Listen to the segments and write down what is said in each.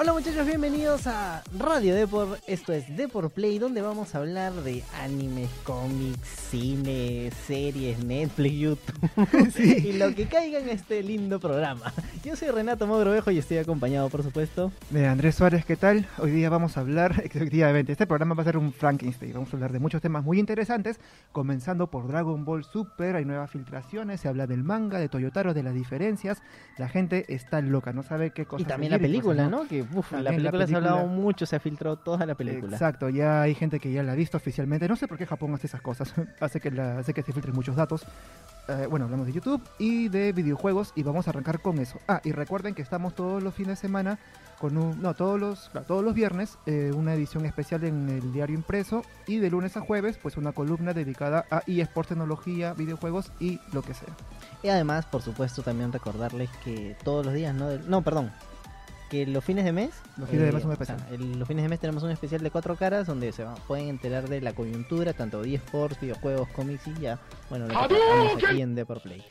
Hola muchachos, bienvenidos a Radio Deport. Esto es Deport Play, donde vamos a hablar de animes, cómics, cine, series, Netflix, YouTube y lo que caiga en este lindo programa. Yo soy Renato Mogrovejo y estoy acompañado, por supuesto, de Andrés Suárez. ¿Qué tal? Hoy día vamos a hablar, efectivamente, este programa va a ser un Frankenstein. Vamos a hablar de muchos temas muy interesantes, comenzando por Dragon Ball Super. Hay nuevas filtraciones, se habla del manga, de Toyotaro, de las diferencias. La gente está loca, no sabe qué cosa. Y también la película, ¿no? Que uf, la película, se ha hablado mucho, se ha filtrado toda la película. Exacto, ya hay gente que ya la ha visto oficialmente. No sé por qué Japón hace esas cosas. hace, que la, hace que se filtren muchos datos. Eh, bueno, hablamos de YouTube y de videojuegos y vamos a arrancar con eso. Ah, y recuerden que estamos todos los fines de semana con un, no, todos los, todos los viernes eh, una edición especial en el diario impreso y de lunes a jueves pues una columna dedicada a eSports, tecnología, videojuegos y lo que sea. Y además, por supuesto, también recordarles que todos los días, no, no, perdón, que los fines de mes, los fines de mes, un especial. O sea, el, los fines de mes tenemos un especial de cuatro caras donde se va, pueden enterar de la coyuntura, tanto de eSports, videojuegos, cómics y ya, bueno, lo que aquí en Deport Play.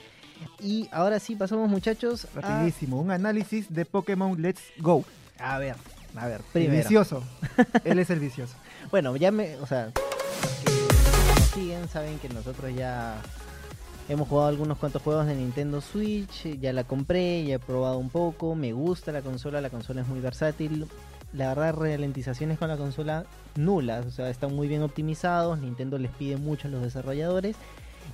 Y ahora sí pasamos muchachos rapidísimo, a... un análisis de Pokémon Let's Go. A ver, a ver, primero. El vicioso. Él es el vicioso. bueno, ya me, o sea, que nos siguen saben que nosotros ya Hemos jugado algunos cuantos juegos de Nintendo Switch, ya la compré, ya he probado un poco, me gusta la consola, la consola es muy versátil. La verdad, ralentizaciones con la consola nulas, o sea, están muy bien optimizados, Nintendo les pide mucho a los desarrolladores.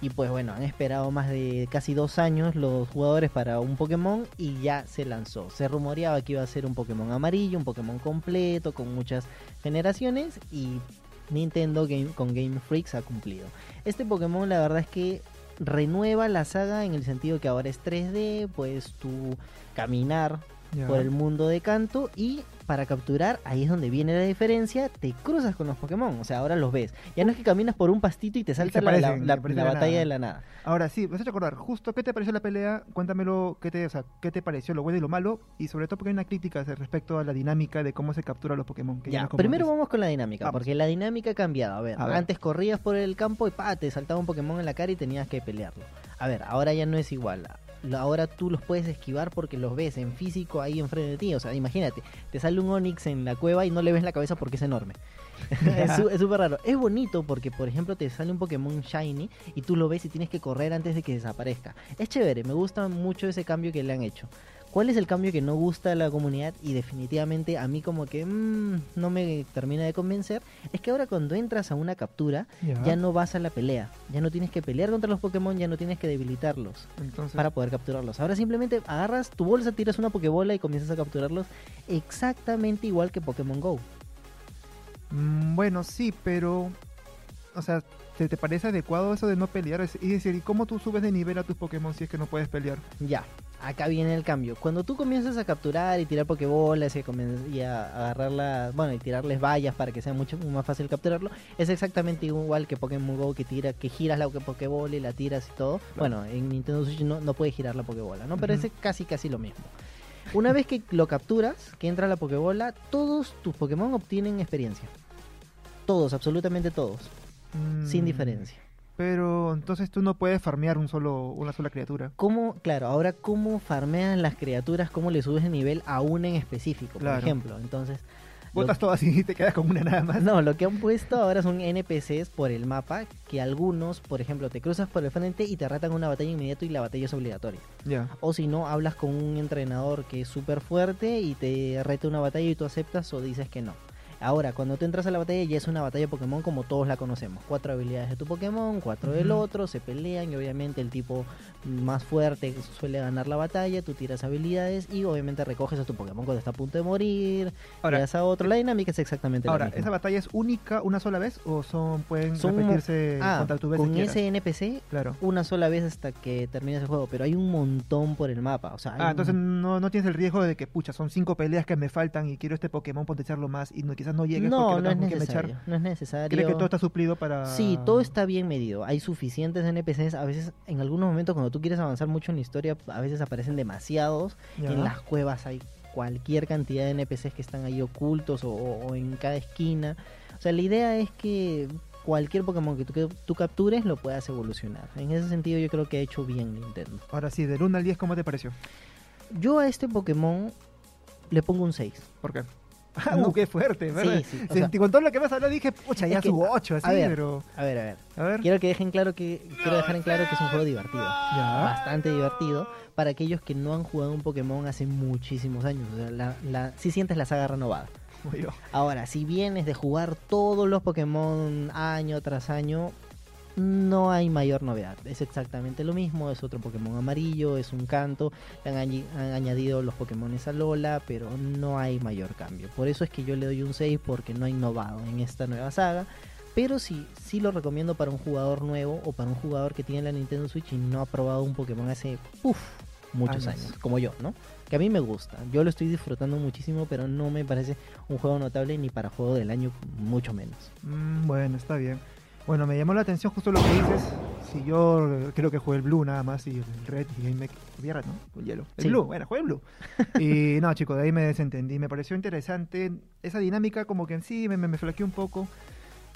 Y pues bueno, han esperado más de casi dos años los jugadores para un Pokémon y ya se lanzó. Se rumoreaba que iba a ser un Pokémon amarillo, un Pokémon completo, con muchas generaciones y Nintendo Game, con Game Freaks ha cumplido. Este Pokémon la verdad es que renueva la saga en el sentido que ahora es 3D, puedes tú caminar yeah. por el mundo de canto y para capturar, ahí es donde viene la diferencia, te cruzas con los Pokémon, o sea, ahora los ves. Ya no es que caminas por un pastito y te salta la, la, la, la batalla de la nada. Ahora sí, me has hecho acordar, justo, ¿qué te pareció la pelea? Cuéntamelo, ¿qué te, o sea, ¿qué te pareció lo bueno y lo malo? Y sobre todo porque hay una crítica respecto a la dinámica de cómo se captura los Pokémon. Que ya, ya primero vamos con la dinámica, vamos. porque la dinámica ha cambiado. A ver, A ver. antes corrías por el campo y pa, te saltaba un Pokémon en la cara y tenías que pelearlo. A ver, ahora ya no es igual ahora tú los puedes esquivar porque los ves en físico ahí enfrente de ti. O sea, imagínate, te sale un Onix en la cueva y no le ves la cabeza porque es enorme. es súper raro. Es bonito porque, por ejemplo, te sale un Pokémon Shiny y tú lo ves y tienes que correr antes de que desaparezca. Es chévere, me gusta mucho ese cambio que le han hecho. ¿Cuál es el cambio que no gusta a la comunidad y definitivamente a mí como que mmm, no me termina de convencer? Es que ahora cuando entras a una captura Ya. ya no vas a la pelea, ya no tienes que pelear contra los Pokémon, ya no tienes que debilitarlos Entonces, para poder capturarlos. Ahora simplemente agarras tu bolsa, tiras una Pokébola y comienzas a capturarlos exactamente igual que Pokémon Go. mm, bueno, sí, pero, o sea, ¿te, ¿te parece adecuado eso de no pelear? Es es decir, ¿y cómo tú subes de nivel a tus Pokémon si es que no puedes pelear? Ya, acá viene el cambio. Cuando tú comienzas a capturar y tirar Pokébolas y, y a agarrarla, bueno, y tirarles vallas para que sea mucho más fácil capturarlo, es exactamente igual que Pokémon Go que tira, que giras la Pokébola y la tiras y todo. Bueno, en Nintendo Switch no, no puedes girar la Pokébola, ¿no? Pero es casi casi lo mismo. Una vez que lo capturas, que entra la Pokébola, todos tus Pokémon obtienen experiencia. Todos, absolutamente todos, sin Mm, diferencia. Pero entonces tú no puedes farmear un solo, una sola criatura. ¿Cómo, claro, ahora cómo farmean las criaturas, cómo le subes el nivel a una en específico, Claro. por ejemplo? Entonces, lo- Botas todas y te quedas con una nada más. no, lo que han puesto ahora son NPCs por el mapa, que algunos, por ejemplo, te cruzas por el frente y te ratan una batalla inmediato y la batalla es obligatoria. Ya. O si no, hablas con un entrenador que es súper fuerte y te reta una batalla y tú aceptas o dices que no. Ahora, cuando tú entras a la batalla ya es una batalla Pokémon como todos la conocemos. Cuatro habilidades de tu Pokémon, cuatro del otro, se pelean y obviamente el tipo más fuerte suele ganar la batalla, tú tiras habilidades y obviamente recoges a tu Pokémon cuando está a punto de morir, Ahora, das a otro. La dinámica es exactamente ahora la misma. ¿esa batalla es única una sola vez o son pueden Son repetirse Ah, tu vez con si ese NPC Claro. una sola vez hasta que termines el juego, pero hay un montón por el mapa. O sea, Ah, un- entonces no, no tienes el riesgo de que, pucha, son cinco peleas que me faltan y quiero este Pokémon potenciarlo más y no, quizás no llegues no, porque no es necesario. No es necesario. ¿Cree que todo está suplido para...? Sí, todo está bien medido. Hay suficientes NPCs. A veces, en algunos momentos, cuando tú quieres avanzar mucho en la historia, a veces aparecen demasiados. Ya. En las cuevas hay cualquier cantidad de NPCs que están ahí ocultos o en cada esquina. O sea, la idea es que cualquier Pokémon que tú, que tú captures lo puedas evolucionar. En ese sentido yo creo que ha hecho bien Nintendo. Ahora sí, del 1 al 10, ¿cómo te pareció? Yo a este Pokémon le pongo un 6. ¿Por qué? Ah, No. uh, qué fuerte, ¿verdad? Sí, sí, o con todo lo que me has hablado dije, pucha, ya es que, su 8, así, a ver, pero... A ver, a ver. A ver. Quiero que dejen claro que quiero dejar en claro que es un juego divertido. Ya. Bastante divertido para aquellos que no han jugado un Pokémon hace muchísimos años. O sea, la, la, sí sientes la saga renovada. Ahora, si vienes de jugar todos los Pokémon año tras año, no hay mayor novedad. Es exactamente lo mismo, es otro Pokémon amarillo, es un canto, han, han añadido los Pokémon a Lola, pero no hay mayor cambio. Por eso es que yo le doy un 6 porque no ha innovado en esta nueva saga. Pero sí, sí lo recomiendo para un jugador nuevo o para un jugador que tiene la Nintendo Switch y no ha probado un Pokémon hace uf, muchos Años. años, como yo, ¿no? Que a mí me gusta, yo lo estoy disfrutando muchísimo, pero no me parece un juego notable ni para juego del año, mucho menos. Mm, bueno, está bien. Bueno, me llamó la atención justo lo que dices. Si yo creo que jugué el Blue nada más y el Red y ahí me... había Red, ¿no? El hielo. El Sí. Blue, bueno, jugué el Blue. y no, chicos, de ahí me desentendí. Me pareció interesante esa dinámica como que en sí me, me, me flaqueó un poco.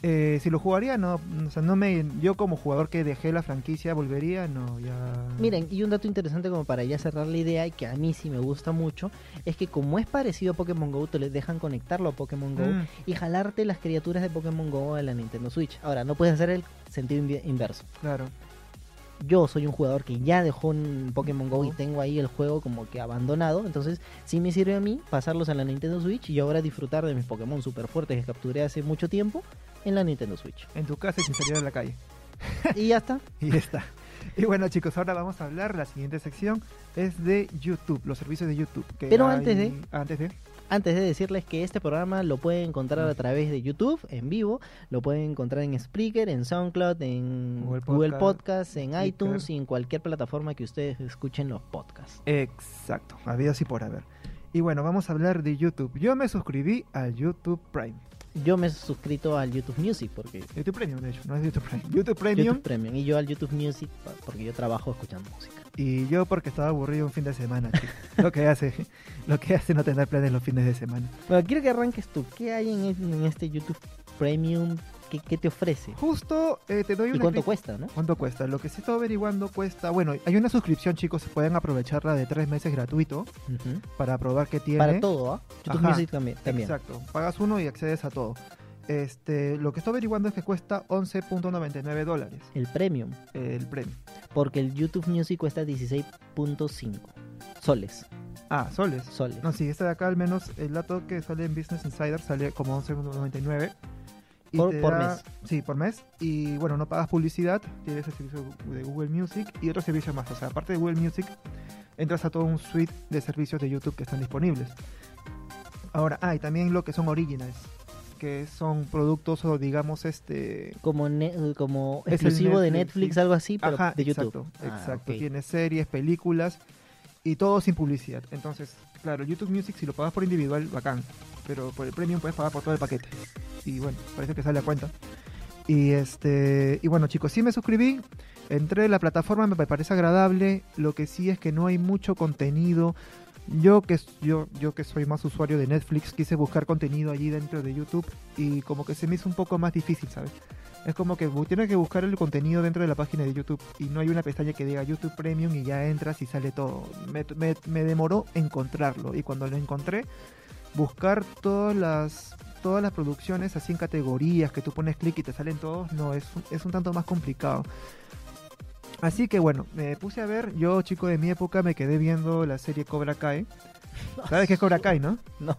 Eh, si lo jugaría, no, o sea, no me, yo como jugador que dejé la franquicia, volvería, no, ya... Miren, y un dato interesante como para ya cerrar la idea y que a mí sí me gusta mucho, es que como es parecido a Pokémon GO, te les dejan conectarlo a Pokémon GO Mm, y jalarte las criaturas de Pokémon GO a la Nintendo Switch. Ahora, no puedes hacer el sentido inverso. claro. Yo soy un jugador que ya dejó un Pokémon GO y tengo ahí el juego como que abandonado, entonces sí me sirve a mí pasarlos a la Nintendo Switch y ahora disfrutar de mis Pokémon super fuertes que capturé hace mucho tiempo en la Nintendo Switch. En tu casa y sin salir a la calle. y ya está. Y ya está. Y bueno chicos, ahora vamos a hablar, la siguiente sección es de YouTube, los servicios de YouTube. que Pero hay- antes de- Antes de... Antes de decirles que este programa lo pueden encontrar a través de YouTube en vivo, lo pueden encontrar en Spreaker, en SoundCloud, en Google Google, Podcast, en iTunes y en cualquier plataforma que ustedes escuchen los podcasts. Exacto, había así por haber. Y bueno, vamos a hablar de YouTube. Yo me suscribí al YouTube Prime. Yo me he suscrito al YouTube Music porque YouTube Premium, de hecho, no es YouTube Prime. YouTube Premium. YouTube Premium y yo al YouTube Music porque yo trabajo escuchando música. Y yo porque estaba aburrido un fin de semana, chicos. lo que hace, lo que hace no tener planes los fines de semana. Bueno, quiero que arranques tú. ¿Qué hay en, en este YouTube Premium? ¿Qué, qué te ofrece? Justo eh, te doy ¿Y una cuánto cuesta, no? ¿Cuánto cuesta? Lo que sí estoy averiguando cuesta. Bueno, hay una suscripción, chicos. Pueden aprovecharla de tres meses gratuito para probar qué tiene. Para todo, ¿ah? YouTube Ajá, Music también. también. Exacto. Pagas uno y accedes a todo. Este, lo que estoy averiguando es que cuesta 11.99 dólares El Premium. el premio. Porque el YouTube Music cuesta 16.5 soles. Ah, soles. Soles. No, sí, este de acá al menos el dato que sale en Business Insider sale como 11.99. Y Por- te por da- mes. Sí, por mes. Y bueno, no pagas publicidad, tienes el servicio de Google Music y otros servicios más. O sea, aparte de Google Music, entras a todo un suite de servicios de YouTube que están disponibles. Ahora, ah, y también lo que son originals, que son productos o digamos este... Como, ne- como Es el exclusivo de Netflix, algo así, pero Ajá, de YouTube. exacto, Ah, exacto. ok. Tiene series, películas y todo sin publicidad. Entonces, claro, YouTube Music si lo pagas por individual, bacán. Pero por el premium puedes pagar por todo el paquete. Y bueno, parece que sale a cuenta. Y este, y bueno chicos, sí me suscribí. Entré en la plataforma, me parece agradable. Lo que sí es que no hay mucho contenido. Yo que, yo, yo que soy más usuario de Netflix, quise buscar contenido allí dentro de YouTube y como que se me hizo un poco más difícil, ¿sabes? Es como que tienes que buscar el contenido dentro de la página de YouTube y no hay una pestaña que diga YouTube Premium y ya entras y sale todo. Me- me demoró encontrarlo y cuando lo encontré, buscar todas las todas las producciones así en categorías que tú pones clic y te salen todos, no, es, un- es un tanto más complicado. Así que bueno, me puse a ver, yo chico de mi época me quedé viendo la serie Cobra Kai. ¿Sabes qué es Cobra Kai, no? No,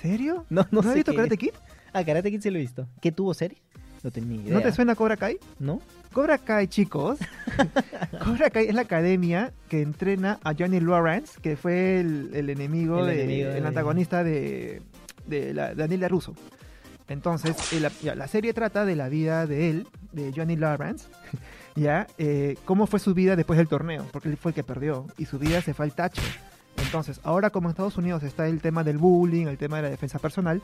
¿Serio? no, no, ¿No, sé has visto Karate. Kid? Ah, Karate Kid sí lo he visto. ¿Qué tuvo serie? No tenía ni idea. ¿No te suena Cobra Kai? ¿No? Cobra Kai, chicos. Cobra Kai es la academia que entrena a Johnny Lawrence, que fue el, el enemigo, El de- enemigo el antagonista de, de la, Daniela Russo. Entonces, el- la, ya, la serie trata de la vida de él, de Johnny Lawrence, ya, eh, cómo fue su vida después del torneo, porque él fue el que perdió y su vida se fue al tacho. Entonces, ahora como en Estados Unidos está el tema del bullying, el tema de la defensa personal,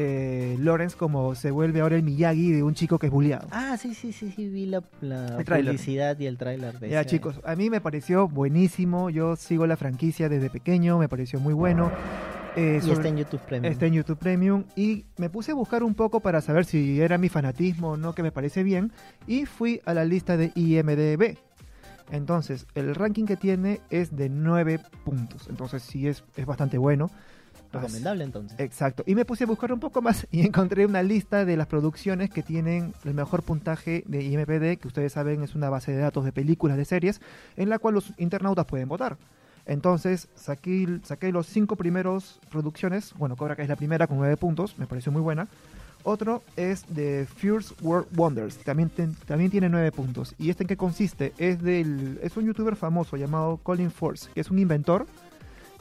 eh, Lawrence como se vuelve ahora el Miyagi de un chico que es bulleado. Ah, sí, sí, sí, sí, vi la, la publicidad y el tráiler de Ya ese- chicos, a mí me pareció buenísimo, yo sigo la franquicia desde pequeño, me pareció muy bueno. Eh, Y está en YouTube Premium. Está en YouTube Premium y me puse a buscar un poco para saber si era mi fanatismo o no, que me parece bien, y fui a la lista de IMDB. Entonces, el ranking que tiene es de 9 puntos, entonces sí es, es bastante bueno. Recomendable entonces. Exacto, y me puse a buscar un poco más y encontré una lista de las producciones que tienen el mejor puntaje de IMDb, que ustedes saben es una base de datos de películas, de series, en la cual los internautas pueden votar. Entonces saqué, saqué los cinco primeros producciones. Bueno, Cobra Kai es la primera con nueve puntos, me pareció muy buena. Otro es de Fierce World Wonders, también, ten- también tiene nueve puntos. ¿Y este en qué consiste? Es, del, es un youtuber famoso llamado Colin Force, que es un inventor.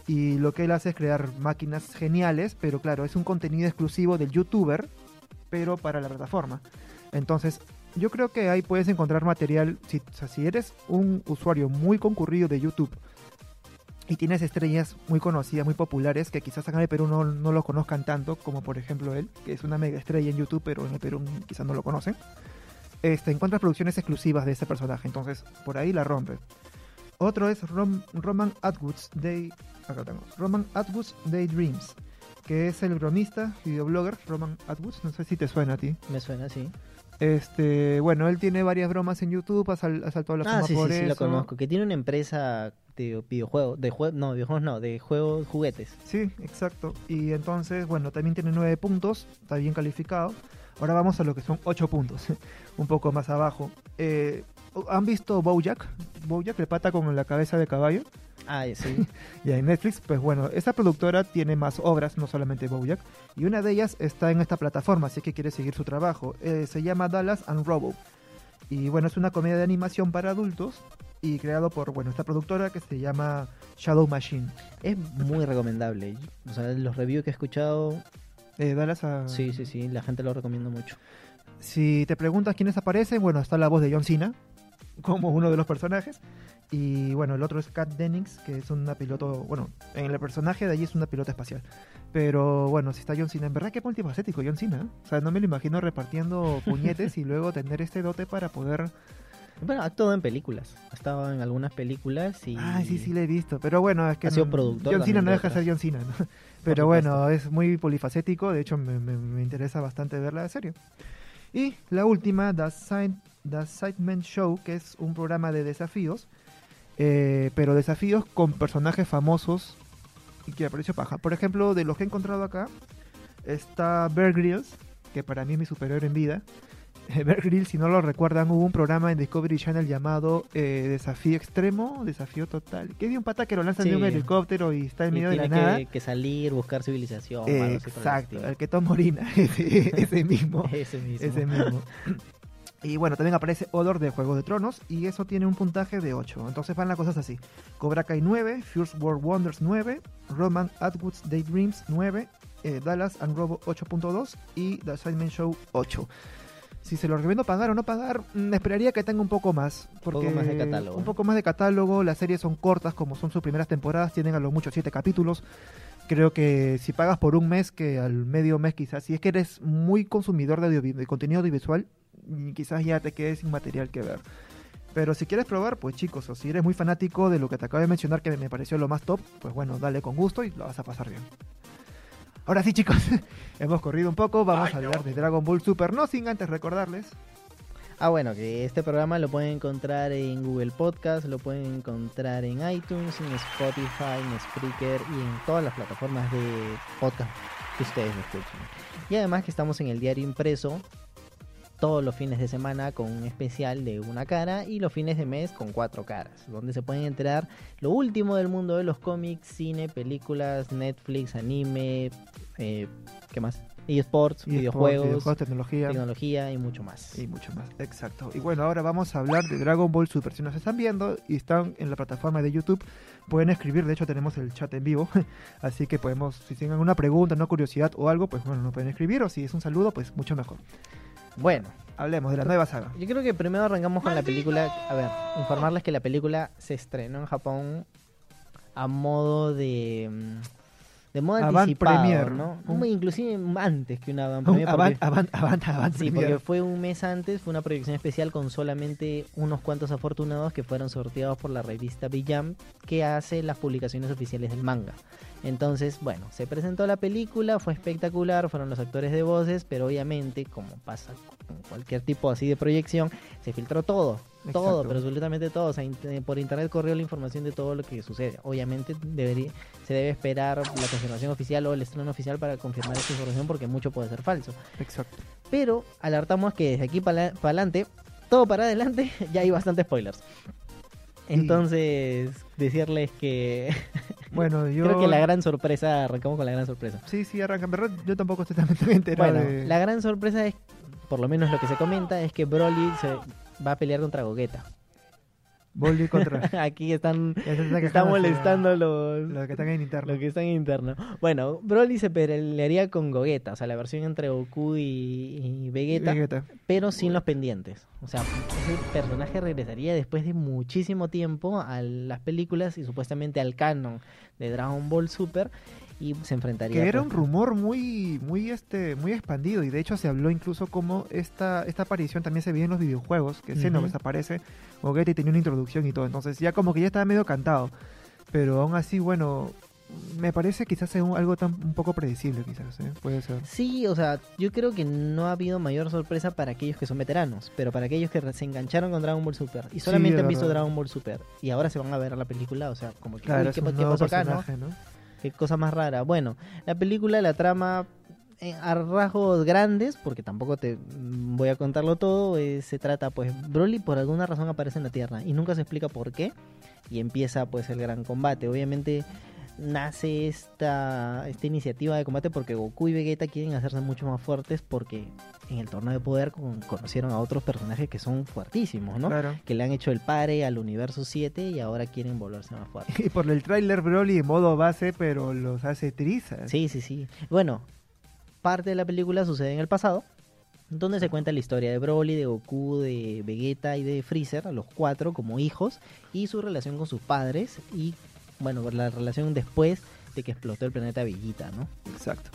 Y lo que él hace es crear máquinas geniales, pero claro, es un contenido exclusivo del youtuber, pero para la plataforma. Entonces, yo creo que ahí puedes encontrar material. Si, eres un usuario muy concurrido de YouTube y tienes estrellas muy conocidas, muy populares, que quizás acá en el Perú no, no lo conozcan tanto, como por ejemplo él, que es una mega estrella en YouTube, pero en el Perú quizás no lo conocen, este, encuentras producciones exclusivas de ese personaje, entonces por ahí la rompe. Otro es Rom- Roman Atwood's Day, acá tengo, Roman Atwood's Daydreams, que es el bromista y videoblogger Roman Atwoods, no sé si te suena a ti. Me suena así. Este, bueno, él tiene varias bromas en YouTube, ha, sal- ha saltado a la Ah, fama sí, por sí, sí, eso. lo conozco. Que tiene una empresa de videojuegos, de jue no, videojuegos no, de juegos juguetes. Sí, exacto. Y entonces, bueno, también tiene 9 puntos, está bien calificado. Ahora vamos a lo que son 8 puntos, un poco más abajo. Eh, ¿Han visto Bojack? Bojack, el pata con la cabeza de caballo. Ah, sí. Y en Netflix, pues bueno, esta productora tiene más obras, no solamente Bojack. Y una de ellas está en esta plataforma, así que quiere seguir su trabajo. Eh, se llama Dallas and Robo. Y bueno, es una comedia de animación para adultos y creado por, bueno, esta productora que se llama Shadow Machine. es muy recomendable. O sea, los reviews que he escuchado, Eh, Dallas a... sí, sí, sí, la gente lo recomienda mucho. Si te preguntas quiénes aparecen, bueno, está la voz de John Cena como uno de los personajes. Y bueno, el otro es Kat Dennings, que es una piloto, bueno, en el personaje de allí es una pilota espacial. Pero bueno, si está John Cena, en verdad que multifacético John Cena. ¿eh? O sea, no me lo imagino repartiendo puñetes y luego tener este dote para poder... Bueno, ha actuado en películas. Ha estado en algunas películas y... Ah, sí, sí, le he visto. Pero bueno, es que Ha sido productor John Cena no de deja de ser. John Cena. ¿no? Pero bueno, es muy polifacético. De hecho, me, me- me interesa bastante ver la serie. Y la última, The, Side, The Sidemen Show, que es un programa de desafíos. eh, pero desafíos con personajes famosos y que apareció paja. Por ejemplo, de los que he encontrado acá, está Bear Grylls, que para mí es mi superior en vida. Bear Grylls, si no lo recuerdan, hubo un programa en Discovery Channel llamado eh, Desafío Extremo, Desafío Total. Que es de un pata que lo lanzan de un helicóptero y está en y medio de la tiene nada. que, que salir, buscar civilización. Exacto, el que toma orina, ese, ese mismo. Ese mismo. Ese mismo. Y bueno, también aparece Odor de Juego de Tronos y eso tiene un puntaje de 8. Entonces van las cosas así. Cobra Kai 9, First World Wonders 9, Roman Atwood's Daydreams 9, eh, Dallas and Robo 8.2 y The Sidemen Show 8. Si se lo recomiendo pagar o no pagar, mm, esperaría que tenga un poco más. poco Porque más de catálogo, Un poco más de catálogo. Las series son cortas, como son sus primeras temporadas. Tienen a lo mucho 7 capítulos. Creo que si pagas por un mes, que al medio mes quizás, si es que eres muy consumidor de, audio- de contenido audiovisual, quizás ya te quedes sin material que ver. Pero si quieres probar, pues chicos, o si eres muy fanático de lo que te acabo de mencionar, que me pareció lo más top, pues bueno, dale con gusto y lo vas a pasar bien. Ahora sí, chicos, hemos corrido un poco, vamos a hablar de Dragon Ball Super, no sin antes recordarles. Ah, bueno, que este programa lo pueden encontrar en Google Podcast, lo pueden encontrar en iTunes, en Spotify, en Spreaker y en todas las plataformas de podcast que ustedes escuchen. Y además que estamos en el diario impreso todos los fines de semana con un especial de una cara y los fines de mes con cuatro caras, donde se pueden enterar lo último del mundo de los cómics, cine, películas, Netflix, anime, eh, ¿qué más? eSports, Y videojuegos, videojuegos, tecnología tecnología y mucho más. y mucho más. Exacto. Y bueno, ahora vamos a hablar de Dragon Ball Super. Si nos están viendo y están en la plataforma de YouTube, pueden escribir. De hecho, tenemos el chat en vivo. Así que podemos, si tienen alguna pregunta, no curiosidad o algo, pues bueno, nos pueden escribir. O si es un saludo, pues mucho mejor. Bueno, Hablemos de la nueva saga. Yo creo que primero arrancamos con la película. A ver, informarles que la película se estrenó en Japón a modo de, mm, de modo Avant anticipado, Premier. ¿no? Un- Inclusive antes que una Avant Un Premier, avant, avant, avant, avant Sí, premier. porque fue un mes antes, fue una proyección especial con solamente unos cuantos afortunados que fueron sorteados por la revista Jump que hace las publicaciones oficiales del manga. Entonces, bueno, se presentó la película, fue espectacular, fueron los actores de voces, pero obviamente, como pasa con cualquier tipo así de proyección, se filtró todo, todo, pero absolutamente todo. O sea, int- por internet corrió la información de todo lo que sucede. Obviamente debería, se debe esperar la confirmación oficial o el estreno oficial para confirmar esta información porque mucho puede ser falso. Exacto. Pero alertamos que desde aquí para adelante, todo para adelante, ya hay bastantes spoilers. Entonces, decirles que Bueno, yo... creo que la gran sorpresa, arrancamos con la gran sorpresa. Sí, sí, arranca. Verdad, yo tampoco estoy tan tan enterado Bueno, de... la gran sorpresa es, por lo menos lo que se comenta, es que Broly se va a pelear contra Gogeta. Volví contra... Aquí están, está están molestando los, Los que están en interno. Lo que está en interno. Bueno, Broly se pelearía con Gogeta, o sea, la versión entre Goku y, y Vegeta, Vegeta. pero sin los pendientes. O sea, ese personaje regresaría después de muchísimo tiempo a las películas y supuestamente al canon de Dragon Ball Super y se enfrentaría. Que era pues, un rumor muy, muy, este, muy expandido y de hecho se habló incluso como esta, esta aparición también se veía en los videojuegos, que Xenoverse Ujú. aparece, Gogeta y tenía una introducción y todo, entonces ya como que ya estaba medio cantado, pero aún así, bueno, me parece quizás algo tan un poco predecible quizás, ¿eh? puede ser. Sí, o sea, yo creo que no ha habido mayor sorpresa para aquellos que son veteranos, pero para aquellos que se engancharon con Dragon Ball Super y solamente han visto. Dragon Ball Super y ahora se van a ver la película, o sea, como que, Claro, uy, ¿qué, un qué pasó acá, no? personaje, ¿no? Qué cosa más rara. Bueno, la película, la trama eh, a rasgos grandes, porque tampoco te mm, voy a contarlo todo, eh, se trata pues Broly por alguna razón aparece en la Tierra y nunca se explica por qué y empieza pues el gran combate. Obviamente nace esta, esta iniciativa de combate porque Goku y Vegeta quieren hacerse mucho más fuertes porque en el torneo de poder con- conocieron a otros personajes que son fuertísimos, ¿no? Claro. Que le han hecho el pare al universo 7 y ahora quieren volverse más fuertes. Y por el tráiler Broly en modo base, pero los hace trizas. Sí, sí, sí. Bueno, parte de la película sucede en el pasado, donde se cuenta la historia de Broly, de Goku, de Vegeta y de Freezer, los cuatro como hijos, y su relación con sus padres, y bueno, la relación después de que explotó el planeta Villita, ¿no? Exacto.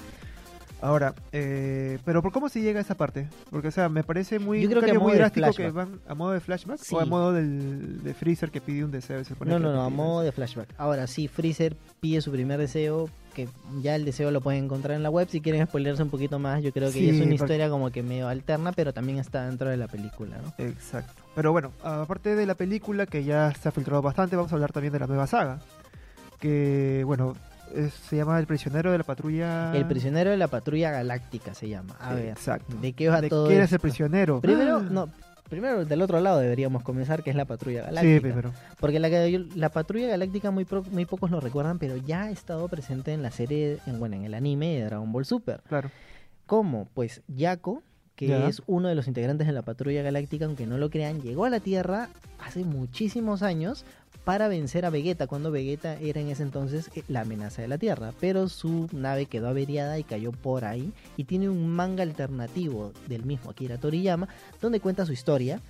Ahora, eh, pero ¿por cómo se llega a esa parte? Porque, o sea, me parece muy, Yo creo que muy drástico que van a modo de flashback Sí. o a modo del, de Freezer que pide un deseo. se No, no, no, a modo de flashback. Ahora sí, Freezer pide su primer deseo, que ya el deseo lo pueden encontrar en la web. Si quieren spoilerse un poquito más, yo creo que Sí, ya es una porque- historia como que medio alterna, pero también está dentro de la película, ¿no? Exacto. Pero bueno, aparte de la película que ya se ha filtrado bastante, vamos a hablar también de la nueva saga. Que, bueno, es- se llama El prisionero de la patrulla. El prisionero de la patrulla galáctica se llama. A ver, Exacto. ¿de qué va ¿De todo quién es el prisionero? Primero, Ah. no, primero del otro lado deberíamos comenzar, que es la patrulla Sí, galáctica. primero. Porque la, la patrulla galáctica muy, pro- muy pocos lo recuerdan, pero ya ha estado presente en la serie, en, bueno, en el anime de Dragon Ball Super. Claro. Como, pues, Yaco, que Ya. es uno de los integrantes de la patrulla galáctica, aunque no lo crean, llegó a la Tierra hace muchísimos años para vencer a Vegeta, cuando Vegeta era en ese entonces eh, la amenaza de la Tierra, pero su nave quedó averiada y cayó por ahí, y tiene un manga alternativo del mismo Akira Toriyama, donde cuenta su historia,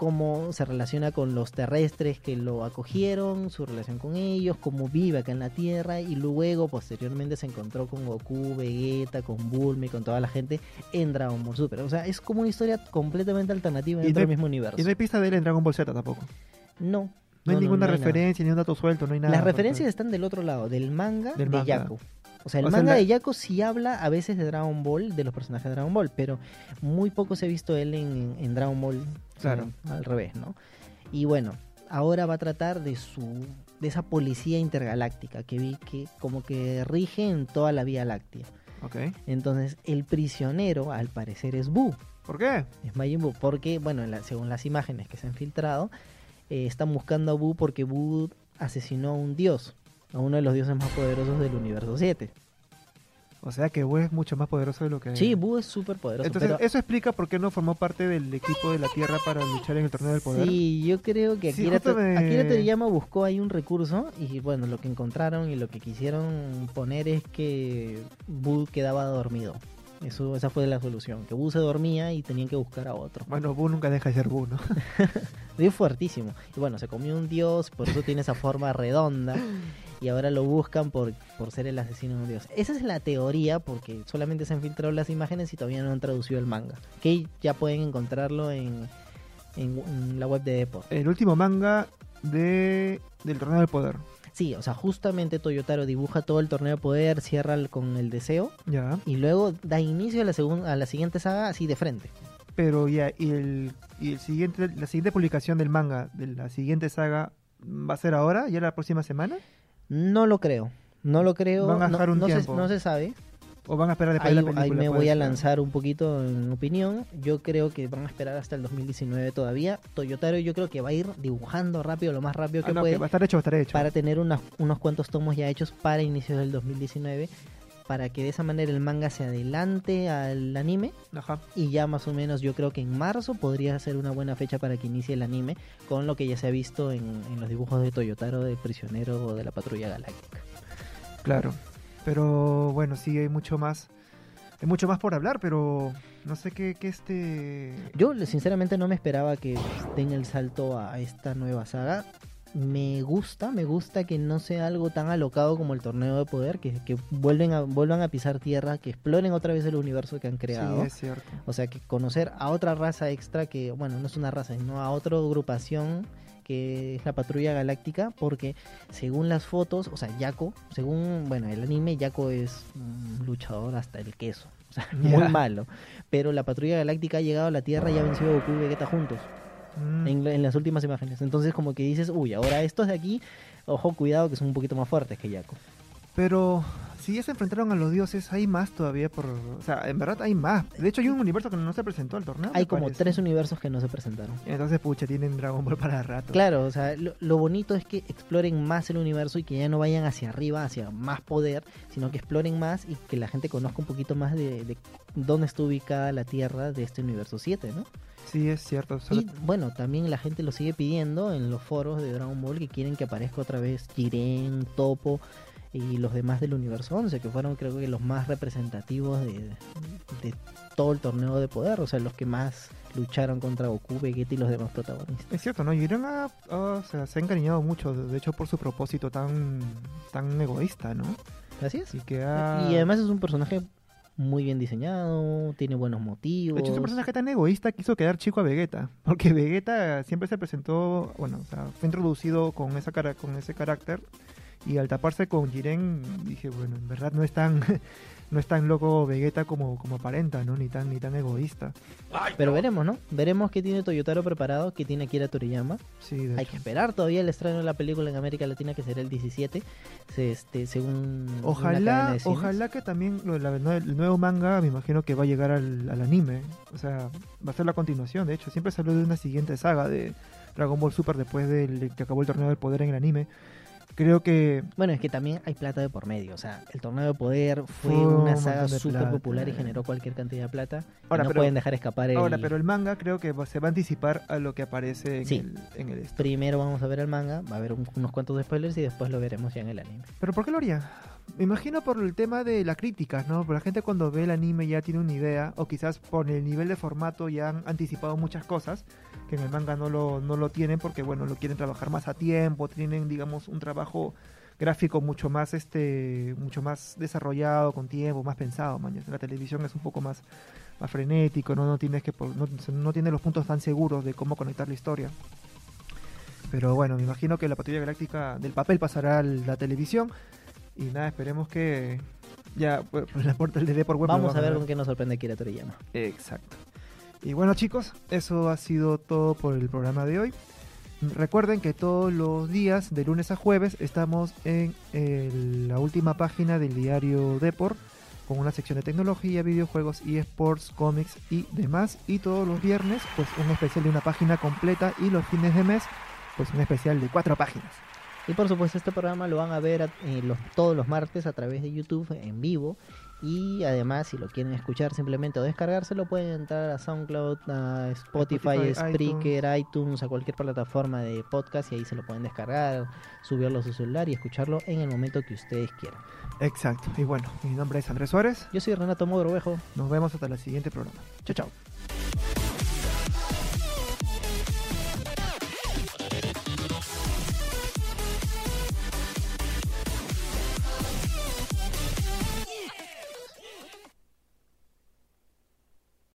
cómo se relaciona con los terrestres que lo acogieron, su relación con ellos, cómo vive acá en la Tierra y luego posteriormente se encontró con Goku, Vegeta, con Bulma y con toda la gente en Dragon Ball Super. O sea, es como una historia completamente alternativa Y dentro del mismo universo. Y no hay pista de él en Dragon Ball Z tampoco. No. No, hay ninguna no referencia, ni un dato suelto, no hay nada. Las por- referencias están del otro lado, del manga Del de manga. Yaku. O sea, el O sea, manga la- de Yaku sí habla a veces de Dragon Ball, de los personajes de Dragon Ball, pero muy poco se ha visto él en, en Dragon Ball. sea, Claro. al revés, ¿no? Y bueno, ahora va a tratar de su de esa policía intergaláctica que vi que como que rige en toda la Vía Láctea. Ok. Entonces, el prisionero al parecer es Buu. ¿Por qué? Es Majin Buu, porque, bueno, la- según las imágenes que se han filtrado, eh, están buscando a Buu porque Buu asesinó a un dios, a uno de los dioses más poderosos del universo 7. O sea que Buu es mucho más poderoso de lo que... Sí, Buu es súper poderoso. Entonces, pero- eso explica por qué no formó parte del equipo de la Tierra para luchar en el torneo del poder. Sí, yo creo que Sí, Akira, justo To- me- Akira Toriyama buscó ahí un recurso y bueno, lo que encontraron y lo que quisieron poner es que Buu quedaba dormido. Eso, esa fue la solución, que Buu se dormía y tenían que buscar a otro. Bueno, Buu nunca deja de ser Buu, ¿no? Es fuertísimo. Y bueno, se comió un dios, por eso tiene esa forma redonda. y ahora lo buscan por, por ser el asesino de un dios. Esa es la teoría porque solamente se han filtrado las imágenes y todavía no han traducido el manga. Que ya pueden encontrarlo en, en, en la web de Depor. El último manga de del torneo del poder. Sí, o sea, justamente Toyotaro dibuja todo el torneo de poder, cierra el- con el deseo Ya. y luego da inicio a la, segun- a la siguiente saga así de frente. Pero ya, y el, y el siguiente, la siguiente publicación del manga de la siguiente saga va a ser ahora, ya la próxima semana, No lo creo, no lo creo. Van a no, dejar un no se, no se sabe. O van a esperar después Ahí, de la película. ahí me voy a lanzar un poquito en opinión. Yo creo que van a esperar hasta el 2019 todavía. Toyotaro yo creo que va a ir dibujando rápido, lo más rápido Ah, que no, puede, que va a estar hecho, va a estar hecho. para tener unas- unos cuantos tomos ya hechos para inicios del 2019, para que de esa manera el manga se adelante al anime Ajá. y ya más o menos yo creo que en marzo podría ser una buena fecha para que inicie el anime con lo que ya se ha visto en, en los dibujos de Toyotaro de prisionero o de la patrulla galáctica. Claro. Pero bueno, sí, hay mucho más. Hay mucho más por hablar, pero no sé qué, qué este. Yo sinceramente no me esperaba que den el salto a esta nueva saga. Me gusta, me gusta que no sea algo tan alocado como el torneo de poder, que, que vuelven a, vuelvan a pisar tierra, que exploren otra vez el universo que han creado. Sí, es cierto. O sea, que conocer a otra raza extra que, bueno, no es una raza, sino a otra agrupación que es la Patrulla Galáctica, porque según las fotos, o sea, Yako, según, bueno, el anime, Yako es un luchador hasta el queso, o sea, muy malo. Pero la Patrulla Galáctica ha llegado a la Tierra y ha vencido a Goku y Vegeta juntos Mm, en, en las últimas imágenes. Entonces, como que dices, uy, ahora estos de aquí, ojo, cuidado, que son un poquito más fuertes que Yako. Pero si ya se enfrentaron a los dioses, hay más todavía por. O sea, en verdad hay más. De hecho, hay un universo que no se presentó al torneo. Hay como parece. tres universos que no se presentaron. Entonces, pucha, tienen Dragon Ball para rato. Claro, o sea, lo, lo bonito es que exploren más el universo y que ya no vayan hacia arriba, hacia más poder, sino que exploren más y que la gente conozca un poquito más de, de dónde está ubicada la Tierra de este universo 7, ¿no? Sí, es cierto. solo- Y bueno, también la gente lo sigue pidiendo en los foros de Dragon Ball que quieren que aparezca otra vez Jiren, Topo y los demás del universo 11, que fueron creo que los más representativos de, de todo el torneo de poder, o sea, los que más lucharon contra Goku, Vegeta y los demás protagonistas. Es cierto, ¿no? Jiren ha- se ha encariñado mucho, de hecho, por su propósito tan, tan egoísta, ¿no? Así es. Y que ha... Y además es un personaje muy bien diseñado, tiene buenos motivos. De hecho, es un personaje tan egoísta que hizo quedar chico a Vegeta. Porque Vegeta siempre se presentó, bueno, o sea, fue introducido con, esa cara, con ese carácter. Y al taparse con Jiren, dije, bueno, en verdad no es tan, no es tan loco Vegeta como, como aparenta, ¿no? Ni tan, ni tan egoísta. Pero veremos, ¿no? Veremos qué tiene Toyotaro preparado, qué tiene Akira Toriyama. Sí, de Hay hecho. que esperar todavía el estreno de la película en América Latina, que será el 17, se- este, según Ojalá, de cines. ojalá que también lo de la- el nuevo manga, me imagino que va a llegar al, al anime. O sea, va a ser la continuación, de hecho. Siempre se habló de una siguiente saga de Dragon Ball Super después del que acabó el torneo del poder en el anime. Creo que Bueno, es que también hay plata de por medio. O sea, el torneo de poder fue un una saga súper popular y generó cualquier cantidad de plata. Y Ahora, no pero- pueden dejar escapar el... Ahora, pero el manga creo que se va a anticipar a lo que aparece en Sí. el, en el. Primero vamos a ver el manga, va a haber un- unos cuantos spoilers y después lo veremos ya en el anime. ¿Pero por qué lo haría? Me imagino por el tema de la crítica, ¿no? Porque la gente cuando ve el anime ya tiene una idea, o quizás por el nivel de formato ya han anticipado muchas cosas que en el manga no lo, no lo tienen porque, bueno, lo quieren trabajar más a tiempo, tienen, digamos, un trabajo gráfico mucho más este mucho más desarrollado con tiempo más pensado mañana la televisión es un poco más más frenético no no tienes que por- no, no tiene los puntos tan seguros de cómo conectar la historia. Pero bueno me imagino que la patrulla galáctica del papel pasará a la televisión y nada esperemos que ya por, por la puerta del DD por web Vamos a ver con qué nos sorprende Akira Toriyama. Exacto. Y bueno chicos, eso ha sido todo por el programa de hoy. Recuerden que todos los días, de lunes a jueves, estamos en el- la última página del diario Deport, con una sección de tecnología, videojuegos, eSports, cómics y demás. Y todos los viernes, pues un especial de una página completa y los fines de mes, pues un especial de cuatro páginas. Y por supuesto este programa lo van a ver a- eh, los, todos los martes a través de YouTube en vivo. Y además si lo quieren escuchar simplemente o descargárselo pueden entrar a SoundCloud, a Spotify, Spotify, Spreaker, iTunes. a cualquier plataforma de podcast y ahí se lo pueden descargar, subirlo a su celular y escucharlo en el momento que ustedes quieran. Exacto. Y bueno, mi nombre es Andrés Suárez. Yo soy Renato Mogrovejo. Nos vemos hasta el siguiente programa. Chao, chao.